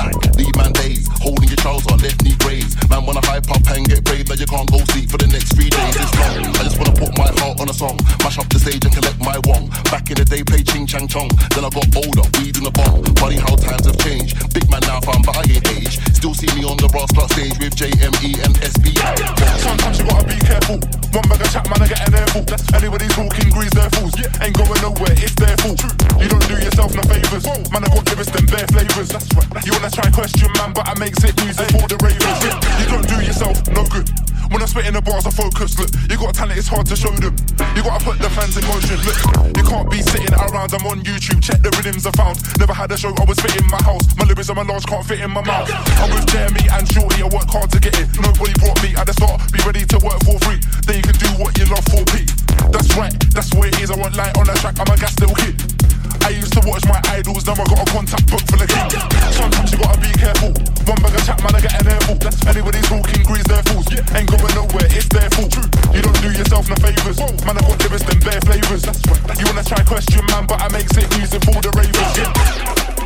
Black eyes. Leave man days. Holding your trouser, left knee raised. Man wanna hype up and get brave, now you can't go sleep for the next three days. It's long. I just wanna put my heart on a song. Mash up the stage and collect my wong. Back in the day, play ching chang chong. Then I got older, weed in the bong. Funny how times have changed. Big man now, fam, but I ain't age. Still see me on the brass clock stage with JME and SBI. Sometimes you gotta be careful. One bag of chat, man, I get an airful. Anybody talking grease their fools. Ain't going nowhere, it's their fault. You don't do yourself no favors. Man, I got lyrics, them bare flavors. You wanna try question, man, but I make sick music for the ravers. You don't do yourself no good. When I spit in the bars, I focus. Look, you got talent, it's hard to show them. You gotta put the fans in motion. Look, you can't be sitting around. I'm on YouTube. Check the rhythms I found. Never had a show. I was fitting my house. My lyrics and my large can't fit in my mouth. I'm with Jeremy and Shorty. I work hard to get it. Nobody brought me at the start. Be ready to work for free. Then you can do what you love for P. That's right. That's where it is. I want light on the track. I'm a gas little kid. I used to watch my idols, now I got a contact book full of king. Sometimes you gotta be careful. One bag of chat, man, I get an airful. Anybody talking grease their fools. Ain't going nowhere, it's their fault. You don't do yourself no favors. Man, I got lyrics, them bare flavors. You wanna try question, man, but I make sick music for the ravers. Yeah.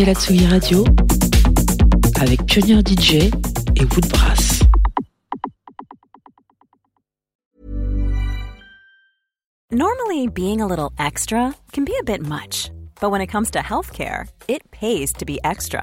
Écoutez la Tsugi Radio avec Pioneer DJ et Woodbrass. Normally, being a little extra can be a bit much, but when it comes to healthcare, it pays to be extra.